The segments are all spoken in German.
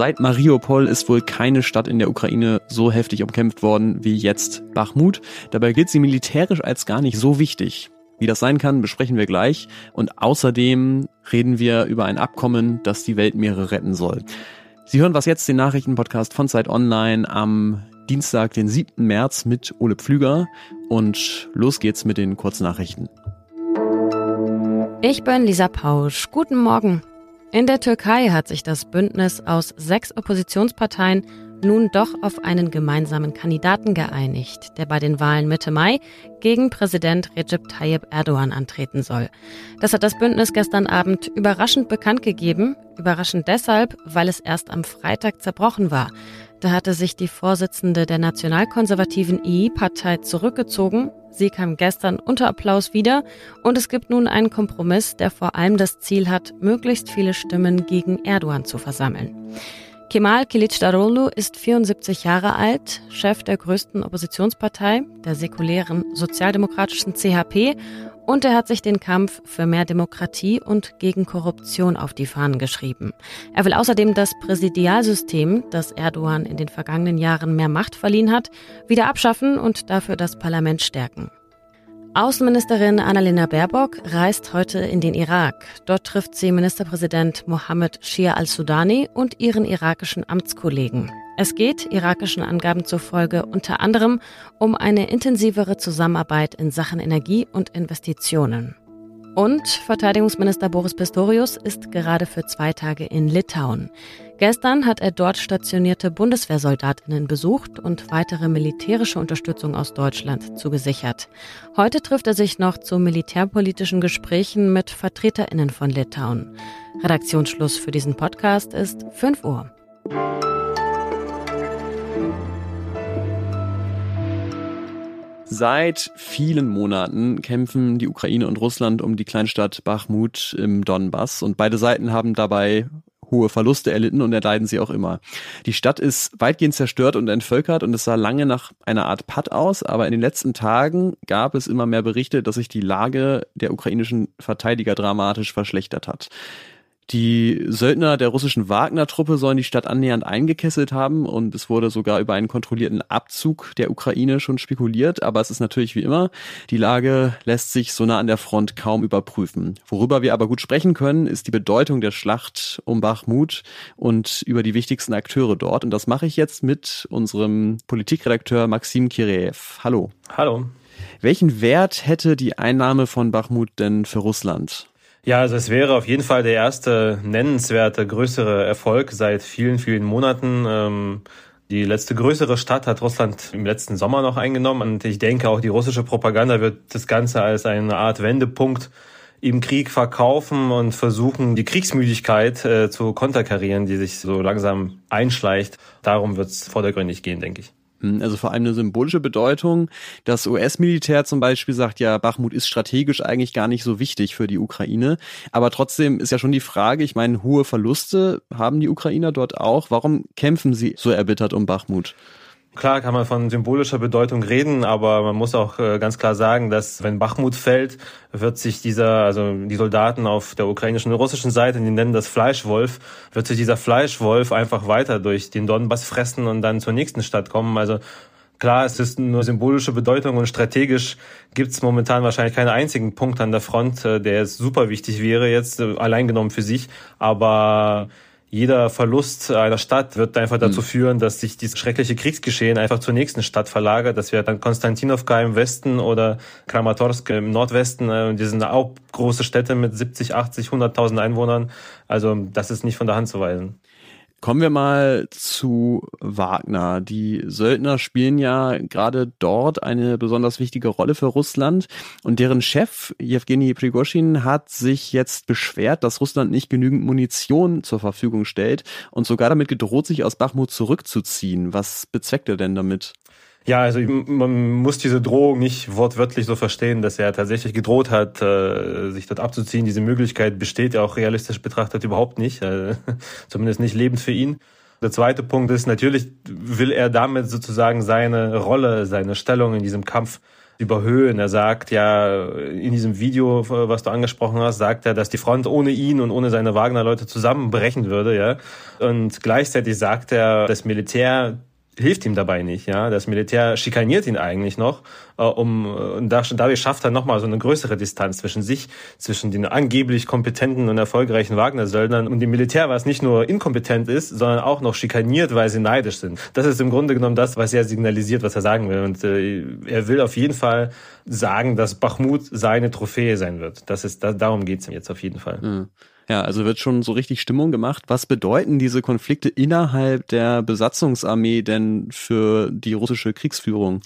Seit Mariupol ist wohl keine Stadt in der Ukraine so heftig umkämpft worden wie jetzt Bachmut. Dabei gilt sie militärisch als gar nicht so wichtig. Wie das sein kann, besprechen wir gleich. Und außerdem reden wir über ein Abkommen, das die Weltmeere retten soll. Sie hören was jetzt, den Nachrichtenpodcast von Zeit Online am Dienstag, den 7. März mit Ole Pflüger. Und los geht's mit den Kurznachrichten. Ich bin Lisa Pausch. Guten Morgen. In der Türkei hat sich das Bündnis aus sechs Oppositionsparteien nun doch auf einen gemeinsamen Kandidaten geeinigt, der bei den Wahlen Mitte Mai gegen Präsident Recep Tayyip Erdogan antreten soll. Das hat das Bündnis gestern Abend überraschend bekannt gegeben, überraschend deshalb, weil es erst am Freitag zerbrochen war. Da hatte sich die Vorsitzende der nationalkonservativen II-Partei zurückgezogen. Sie kam gestern unter Applaus wieder und es gibt nun einen Kompromiss, der vor allem das Ziel hat, möglichst viele Stimmen gegen Erdogan zu versammeln. Kemal Kilicdaroglu ist 74 Jahre alt, Chef der größten Oppositionspartei, der säkulären sozialdemokratischen CHP und er hat sich den Kampf für mehr Demokratie und gegen Korruption auf die Fahnen geschrieben. Er will außerdem das Präsidialsystem, das Erdogan in den vergangenen Jahren mehr Macht verliehen hat, wieder abschaffen und dafür das Parlament stärken. Außenministerin Annalena Baerbock reist heute in den Irak. Dort trifft sie Ministerpräsident Mohammed Shia al-Sudani und ihren irakischen Amtskollegen. Es geht, irakischen Angaben zufolge, unter anderem um eine intensivere Zusammenarbeit in Sachen Energie und Investitionen. Und Verteidigungsminister Boris Pistorius ist gerade für zwei Tage in Litauen. Gestern hat er dort stationierte Bundeswehrsoldatinnen besucht und weitere militärische Unterstützung aus Deutschland zugesichert. Heute trifft er sich noch zu militärpolitischen Gesprächen mit Vertreterinnen von Litauen. Redaktionsschluss für diesen Podcast ist 5 Uhr. Seit vielen Monaten kämpfen die Ukraine und Russland um die Kleinstadt Bachmut im Donbass und beide Seiten haben dabei hohe Verluste erlitten und erleiden sie auch immer. Die Stadt ist weitgehend zerstört und entvölkert und es sah lange nach einer Art Patt aus, aber in den letzten Tagen gab es immer mehr Berichte, dass sich die Lage der ukrainischen Verteidiger dramatisch verschlechtert hat. Die Söldner der russischen Wagner-Truppe sollen die Stadt annähernd eingekesselt haben und es wurde sogar über einen kontrollierten Abzug der Ukraine schon spekuliert. Aber es ist natürlich wie immer, die Lage lässt sich so nah an der Front kaum überprüfen. Worüber wir aber gut sprechen können, ist die Bedeutung der Schlacht um Bachmut und über die wichtigsten Akteure dort. Und das mache ich jetzt mit unserem Politikredakteur Maxim Kireev. Hallo. Hallo. Welchen Wert hätte die Einnahme von Bachmut denn für Russland? Ja, also es wäre auf jeden Fall der erste nennenswerte größere Erfolg seit vielen, vielen Monaten. Ähm, die letzte größere Stadt hat Russland im letzten Sommer noch eingenommen und ich denke auch die russische Propaganda wird das Ganze als eine Art Wendepunkt im Krieg verkaufen und versuchen, die Kriegsmüdigkeit äh, zu konterkarieren, die sich so langsam einschleicht. Darum wird es vordergründig gehen, denke ich. Hm, also vor allem eine symbolische Bedeutung. Das US-Militär zum Beispiel sagt ja, Bachmut ist strategisch eigentlich gar nicht so wichtig für die Ukraine. Aber trotzdem ist ja schon die Frage, ich meine, hohe Verluste haben die Ukrainer dort auch. Warum kämpfen sie so erbittert um Bachmut? Klar kann man von symbolischer Bedeutung reden, aber man muss auch äh, ganz klar sagen, dass wenn Bachmut fällt, wird sich dieser, also die Soldaten auf der ukrainischen und russischen Seite, die nennen das Fleischwolf, wird sich dieser Fleischwolf einfach weiter durch den Donbass fressen und dann zur nächsten Stadt kommen. Also Klar, es ist nur symbolische Bedeutung und strategisch gibt es momentan wahrscheinlich keinen einzigen Punkt an der Front, äh, der jetzt super wichtig wäre, jetzt äh, allein genommen für sich. Aber jeder Verlust einer Stadt wird einfach dazu mhm. führen, dass sich dieses schreckliche Kriegsgeschehen einfach zur nächsten Stadt verlagert. Das wäre dann Konstantinovka im Westen oder Kramatorsk im Nordwesten. Äh, die sind auch große Städte mit 70, 80, 100.000 Einwohnern. Also das ist nicht von der Hand zu weisen. Kommen wir mal zu Wagner. Die Söldner spielen ja gerade dort eine besonders wichtige Rolle für Russland und deren Chef Jewgeni Prigoschin hat sich jetzt beschwert, dass Russland nicht genügend Munition zur Verfügung stellt und sogar damit gedroht, sich aus Bachmut zurückzuziehen. Was bezweckt er denn damit? Ja, also man muss diese Drohung nicht wortwörtlich so verstehen, dass er tatsächlich gedroht hat, äh, sich dort abzuziehen. Diese Möglichkeit besteht ja auch realistisch betrachtet überhaupt nicht, äh, zumindest nicht lebend für ihn. Der zweite Punkt ist, natürlich will er damit sozusagen seine Rolle, seine Stellung in diesem Kampf überhöhen. Er sagt ja in diesem Video, was du angesprochen hast, sagt er, dass die Front ohne ihn und ohne seine Wagner-Leute zusammenbrechen würde, ja. Und gleichzeitig sagt er, das Militär hilft ihm dabei nicht. Ja, das Militär schikaniert ihn eigentlich noch, äh, um und dadurch schafft er nochmal so eine größere Distanz zwischen sich, zwischen den angeblich kompetenten und erfolgreichen Wagner-Söldnern und dem Militär, was nicht nur inkompetent ist, sondern auch noch schikaniert, weil sie neidisch sind. Das ist im Grunde genommen das, was er signalisiert, was er sagen will. Und äh, er will auf jeden Fall sagen, dass Bachmut seine Trophäe sein wird. Das ist da, darum geht's ihm jetzt auf jeden Fall. Mhm. Ja, also wird schon so richtig Stimmung gemacht. Was bedeuten diese Konflikte innerhalb der Besatzungsarmee denn für die russische Kriegsführung?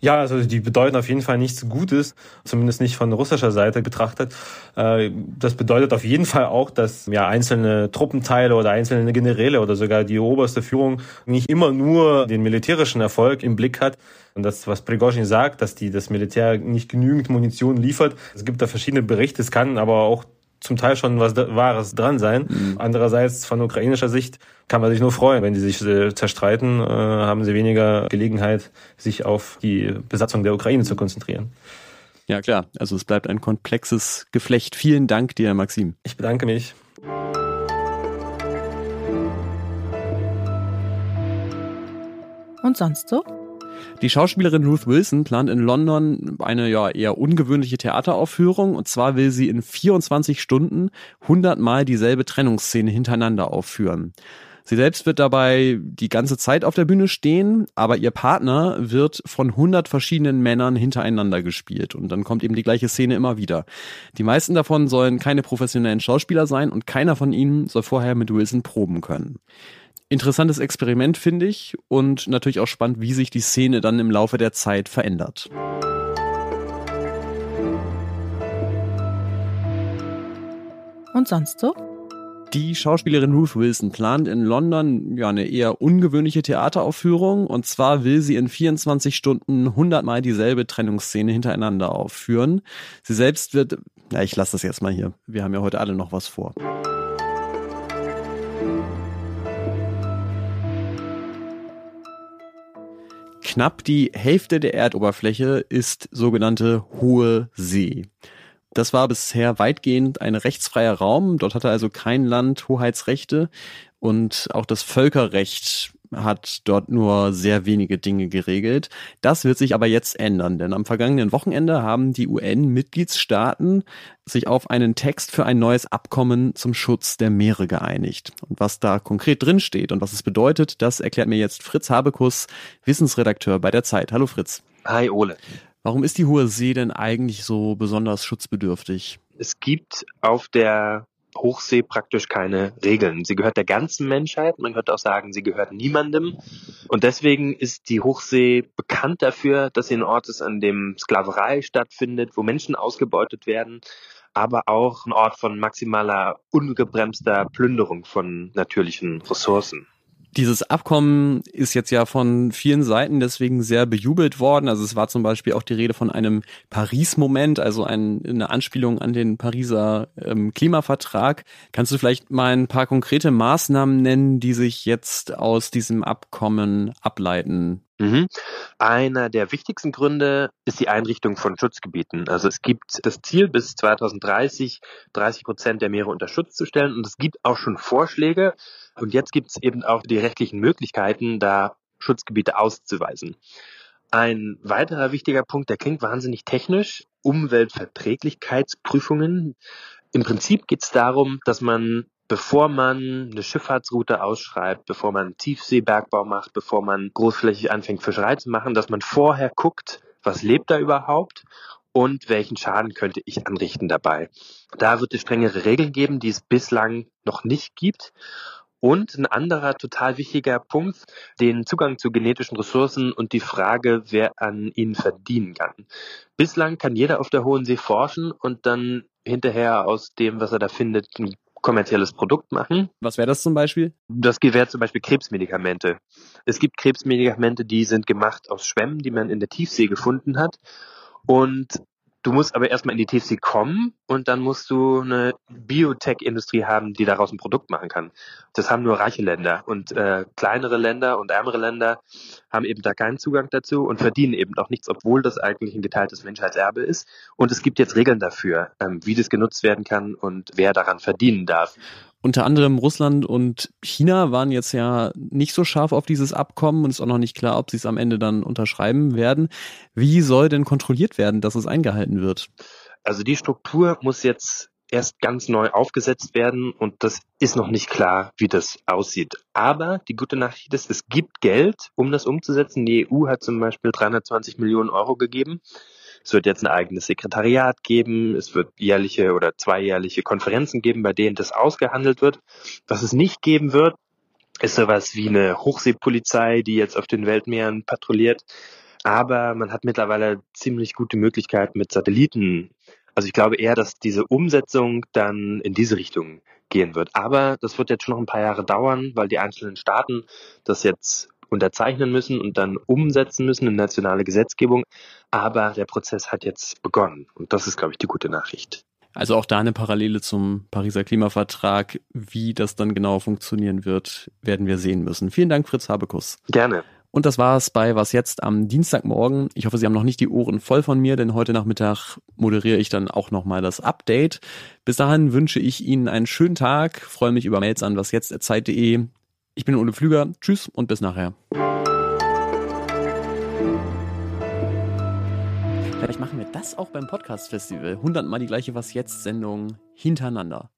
Ja, also die bedeuten auf jeden Fall nichts Gutes, zumindest nicht von russischer Seite betrachtet. Äh, das bedeutet auf jeden Fall auch, dass ja einzelne Truppenteile oder einzelne Generäle oder sogar die oberste Führung nicht immer nur den militärischen Erfolg im Blick hat. Und das, was Prigozhin sagt, dass die das Militär nicht genügend Munition liefert. Es gibt da verschiedene Berichte. Es kann aber auch zum Teil schon was Wahres dran sein. Mhm. Andererseits von ukrainischer Sicht kann man sich nur freuen, wenn die sich äh, zerstreiten, äh, haben sie weniger Gelegenheit, sich auf die Besatzung der Ukraine zu konzentrieren. Ja klar, also es bleibt ein komplexes Geflecht. Vielen Dank dir, Maxim. Ich bedanke mich. Und sonst so? Die Schauspielerin Ruth Wilson plant in London eine ja eher ungewöhnliche Theateraufführung und zwar will sie in 24 Stunden 100 Mal dieselbe Trennungsszene hintereinander aufführen. Sie selbst wird dabei die ganze Zeit auf der Bühne stehen, aber ihr Partner wird von 100 verschiedenen Männern hintereinander gespielt und dann kommt eben die gleiche Szene immer wieder. Die meisten davon sollen keine professionellen Schauspieler sein und keiner von ihnen soll vorher mit Wilson proben können interessantes Experiment, finde ich. Und natürlich auch spannend, wie sich die Szene dann im Laufe der Zeit verändert. Und sonst so? Die Schauspielerin Ruth Wilson plant in London ja eine eher ungewöhnliche Theateraufführung und zwar will sie in 24 Stunden 100 Mal dieselbe Trennungsszene hintereinander aufführen. Sie selbst wird, na ich lasse das jetzt mal hier. Wir haben ja heute alle noch was vor. Knapp die Hälfte der Erdoberfläche ist sogenannte hohe See. Das war bisher weitgehend ein rechtsfreier Raum. Dort hatte also kein Land Hoheitsrechte und auch das Völkerrecht hat dort nur sehr wenige Dinge geregelt. Das wird sich aber jetzt ändern, denn am vergangenen Wochenende haben die UN-Mitgliedstaaten sich auf einen Text für ein neues Abkommen zum Schutz der Meere geeinigt. Und was da konkret drin steht und was es bedeutet, das erklärt mir jetzt Fritz Habekus, Wissensredakteur bei der Zeit. Hallo Fritz. Hi Ole. Warum ist die Hohe See denn eigentlich so besonders schutzbedürftig? Es gibt auf der Hochsee praktisch keine Regeln. Sie gehört der ganzen Menschheit. Man könnte auch sagen, sie gehört niemandem. Und deswegen ist die Hochsee bekannt dafür, dass sie ein Ort ist, an dem Sklaverei stattfindet, wo Menschen ausgebeutet werden, aber auch ein Ort von maximaler ungebremster Plünderung von natürlichen Ressourcen. Dieses Abkommen ist jetzt ja von vielen Seiten deswegen sehr bejubelt worden. Also es war zum Beispiel auch die Rede von einem Paris-Moment, also ein, eine Anspielung an den Pariser ähm, Klimavertrag. Kannst du vielleicht mal ein paar konkrete Maßnahmen nennen, die sich jetzt aus diesem Abkommen ableiten? Mhm. Einer der wichtigsten Gründe ist die Einrichtung von Schutzgebieten. Also es gibt das Ziel, bis 2030 30 Prozent der Meere unter Schutz zu stellen und es gibt auch schon Vorschläge, und jetzt gibt es eben auch die rechtlichen Möglichkeiten, da Schutzgebiete auszuweisen. Ein weiterer wichtiger Punkt, der klingt wahnsinnig technisch, Umweltverträglichkeitsprüfungen. Im Prinzip geht es darum, dass man, bevor man eine Schifffahrtsroute ausschreibt, bevor man Tiefseebergbau macht, bevor man großflächig anfängt, Fischerei zu machen, dass man vorher guckt, was lebt da überhaupt und welchen Schaden könnte ich anrichten dabei. Da wird es strengere Regeln geben, die es bislang noch nicht gibt. Und ein anderer total wichtiger Punkt, den Zugang zu genetischen Ressourcen und die Frage, wer an ihnen verdienen kann. Bislang kann jeder auf der Hohen See forschen und dann hinterher aus dem, was er da findet, ein kommerzielles Produkt machen. Was wäre das zum Beispiel? Das wäre zum Beispiel Krebsmedikamente. Es gibt Krebsmedikamente, die sind gemacht aus Schwämmen, die man in der Tiefsee gefunden hat. Und Du musst aber erstmal in die TFC kommen und dann musst du eine Biotech-Industrie haben, die daraus ein Produkt machen kann. Das haben nur reiche Länder und äh, kleinere Länder und ärmere Länder haben eben da keinen Zugang dazu und verdienen eben auch nichts, obwohl das eigentlich ein geteiltes Menschheitserbe ist. Und es gibt jetzt Regeln dafür, ähm, wie das genutzt werden kann und wer daran verdienen darf. Unter anderem Russland und China waren jetzt ja nicht so scharf auf dieses Abkommen und ist auch noch nicht klar, ob sie es am Ende dann unterschreiben werden. Wie soll denn kontrolliert werden, dass es eingehalten wird? Also die Struktur muss jetzt erst ganz neu aufgesetzt werden und das ist noch nicht klar, wie das aussieht. Aber die gute Nachricht ist, es gibt Geld, um das umzusetzen. Die EU hat zum Beispiel 320 Millionen Euro gegeben. Es wird jetzt ein eigenes Sekretariat geben. Es wird jährliche oder zweijährliche Konferenzen geben, bei denen das ausgehandelt wird. Was es nicht geben wird, ist sowas wie eine Hochseepolizei, die jetzt auf den Weltmeeren patrouilliert. Aber man hat mittlerweile ziemlich gute Möglichkeiten mit Satelliten. Also ich glaube eher, dass diese Umsetzung dann in diese Richtung gehen wird. Aber das wird jetzt schon noch ein paar Jahre dauern, weil die einzelnen Staaten das jetzt unterzeichnen müssen und dann umsetzen müssen in nationale Gesetzgebung. Aber der Prozess hat jetzt begonnen und das ist, glaube ich, die gute Nachricht. Also auch da eine Parallele zum Pariser Klimavertrag. Wie das dann genau funktionieren wird, werden wir sehen müssen. Vielen Dank, Fritz Habekus. Gerne. Und das war es bei Was jetzt am Dienstagmorgen. Ich hoffe, Sie haben noch nicht die Ohren voll von mir, denn heute Nachmittag moderiere ich dann auch nochmal das Update. Bis dahin wünsche ich Ihnen einen schönen Tag, freue mich über Mails an wasjetzt.zeit.de. Ich bin Ole Flüger. Tschüss und bis nachher. Vielleicht machen wir das auch beim Podcast-Festival. 100 Mal die gleiche Was-Jetzt-Sendung hintereinander.